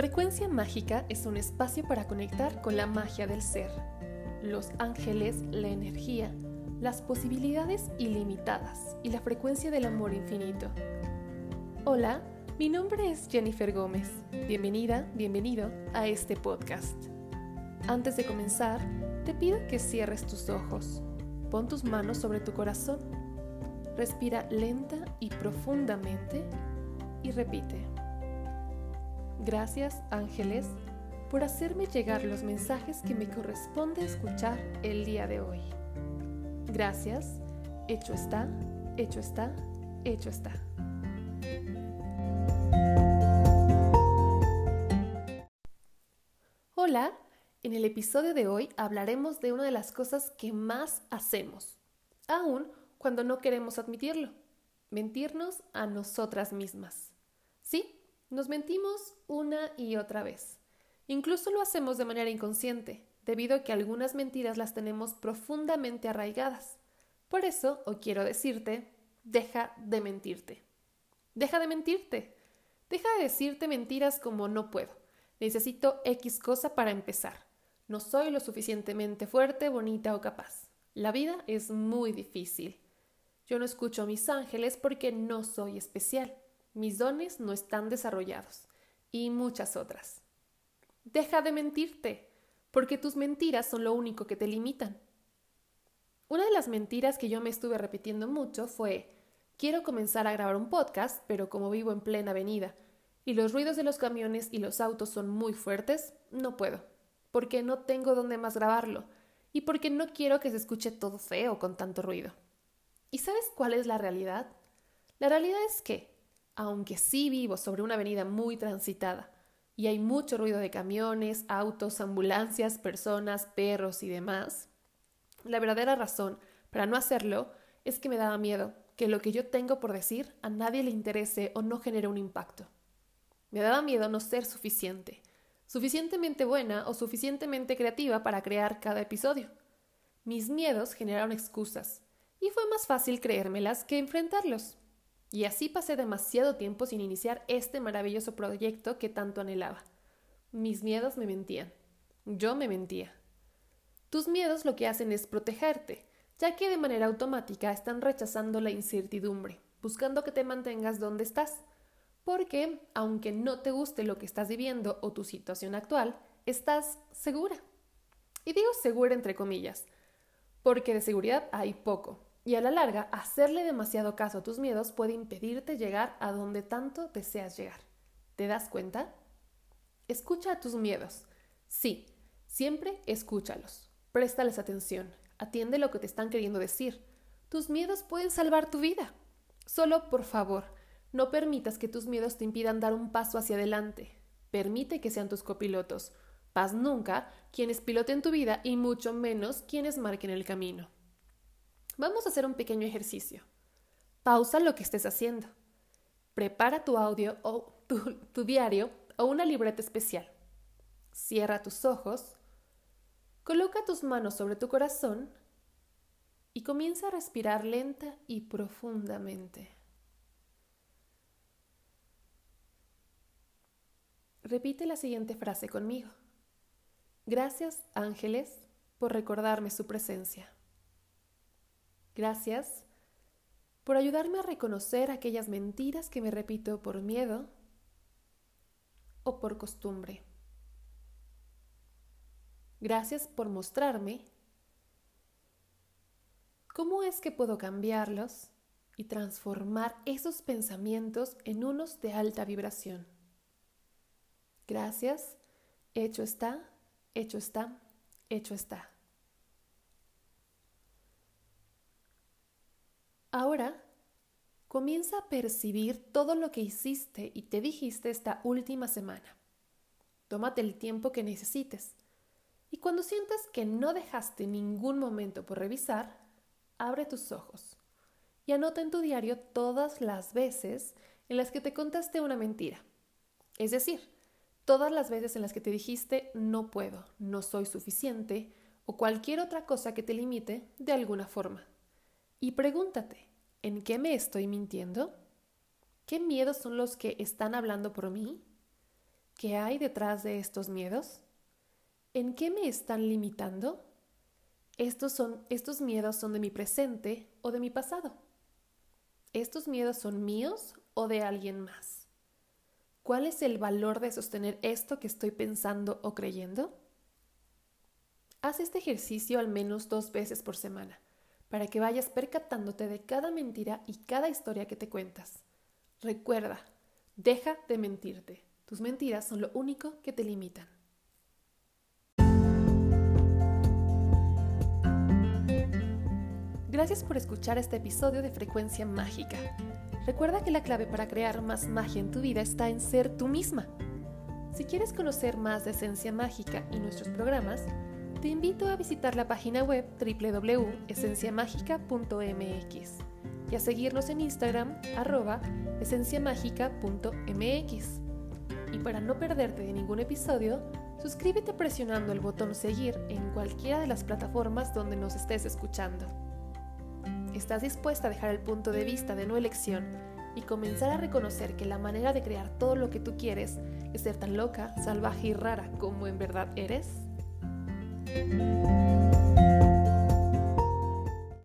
Frecuencia Mágica es un espacio para conectar con la magia del ser, los ángeles, la energía, las posibilidades ilimitadas y la frecuencia del amor infinito. Hola, mi nombre es Jennifer Gómez. Bienvenida, bienvenido a este podcast. Antes de comenzar, te pido que cierres tus ojos, pon tus manos sobre tu corazón, respira lenta y profundamente y repite. Gracias, ángeles, por hacerme llegar los mensajes que me corresponde escuchar el día de hoy. Gracias, hecho está, hecho está, hecho está. Hola, en el episodio de hoy hablaremos de una de las cosas que más hacemos, aun cuando no queremos admitirlo, mentirnos a nosotras mismas. ¿Sí? Nos mentimos una y otra vez. Incluso lo hacemos de manera inconsciente, debido a que algunas mentiras las tenemos profundamente arraigadas. Por eso, o quiero decirte, deja de mentirte. Deja de mentirte. Deja de decirte mentiras como no puedo. Necesito X cosa para empezar. No soy lo suficientemente fuerte, bonita o capaz. La vida es muy difícil. Yo no escucho a mis ángeles porque no soy especial mis dones no están desarrollados y muchas otras. Deja de mentirte, porque tus mentiras son lo único que te limitan. Una de las mentiras que yo me estuve repitiendo mucho fue, quiero comenzar a grabar un podcast, pero como vivo en plena avenida y los ruidos de los camiones y los autos son muy fuertes, no puedo, porque no tengo dónde más grabarlo y porque no quiero que se escuche todo feo con tanto ruido. ¿Y sabes cuál es la realidad? La realidad es que aunque sí vivo sobre una avenida muy transitada y hay mucho ruido de camiones, autos, ambulancias, personas, perros y demás, la verdadera razón para no hacerlo es que me daba miedo que lo que yo tengo por decir a nadie le interese o no genere un impacto. Me daba miedo no ser suficiente, suficientemente buena o suficientemente creativa para crear cada episodio. Mis miedos generaron excusas, y fue más fácil creérmelas que enfrentarlos. Y así pasé demasiado tiempo sin iniciar este maravilloso proyecto que tanto anhelaba. Mis miedos me mentían. Yo me mentía. Tus miedos lo que hacen es protegerte, ya que de manera automática están rechazando la incertidumbre, buscando que te mantengas donde estás. Porque, aunque no te guste lo que estás viviendo o tu situación actual, estás segura. Y digo segura entre comillas, porque de seguridad hay poco, y a la larga, hacerle demasiado caso a tus miedos puede impedirte llegar a donde tanto deseas llegar. ¿Te das cuenta? Escucha a tus miedos. Sí, siempre escúchalos. Préstales atención. Atiende lo que te están queriendo decir. Tus miedos pueden salvar tu vida. Solo, por favor, no permitas que tus miedos te impidan dar un paso hacia adelante. Permite que sean tus copilotos. Paz nunca quienes piloten tu vida y mucho menos quienes marquen el camino. Vamos a hacer un pequeño ejercicio. Pausa lo que estés haciendo. Prepara tu audio o tu, diario o una libreta especial. Cierra tus ojos. Coloca tus manos sobre tu corazón y comienza a respirar lenta y profundamente. Repite la siguiente frase conmigo. Gracias, ángeles, por recordarme su presencia. Gracias por ayudarme a reconocer aquellas mentiras que me repito por miedo o por costumbre. Gracias por mostrarme cómo es que puedo cambiarlos y transformar esos pensamientos en unos de alta vibración. Gracias, hecho está, hecho está, hecho está. Ahora, comienza a percibir todo lo que hiciste y te dijiste esta última semana. Tómate el tiempo que necesites. Y cuando sientas que no dejaste ningún momento por revisar, abre tus ojos y anota en tu diario todas las veces en las que te contaste una mentira. Es decir, todas las veces en las que te dijiste no puedo, no soy suficiente o cualquier otra cosa que te limite de alguna forma. Y pregúntate, ¿en qué me estoy mintiendo? ¿Qué miedos son los que están hablando por mí? ¿Qué hay detrás de estos miedos? ¿En qué me están limitando? Estos, son, estos miedos son de mi presente o de mi pasado. ¿Estos miedos son míos o de alguien más? ¿Cuál es el valor de sostener esto que estoy pensando o creyendo? Haz este ejercicio al menos dos veces por semana, para que vayas percatándote de cada mentira y cada historia que te cuentas. Recuerda, deja de mentirte. Tus mentiras son lo único que te limitan. Gracias por escuchar este episodio de Frecuencia Mágica. Recuerda que la clave para crear más magia en tu vida está en ser tú misma. Si quieres conocer más de Esencia Mágica y nuestros programas, te invito a visitar la página web www.esenciamágica.mx y a seguirnos en Instagram arroba esenciamágica.mx. Y para no perderte de ningún episodio, suscríbete presionando el botón seguir en cualquiera de las plataformas donde nos estés escuchando. ¿Estás dispuesta a dejar el punto de vista de no elección y comenzar a reconocer que la manera de crear todo lo que tú quieres es ser tan loca, salvaje y rara como en verdad eres? Thank you.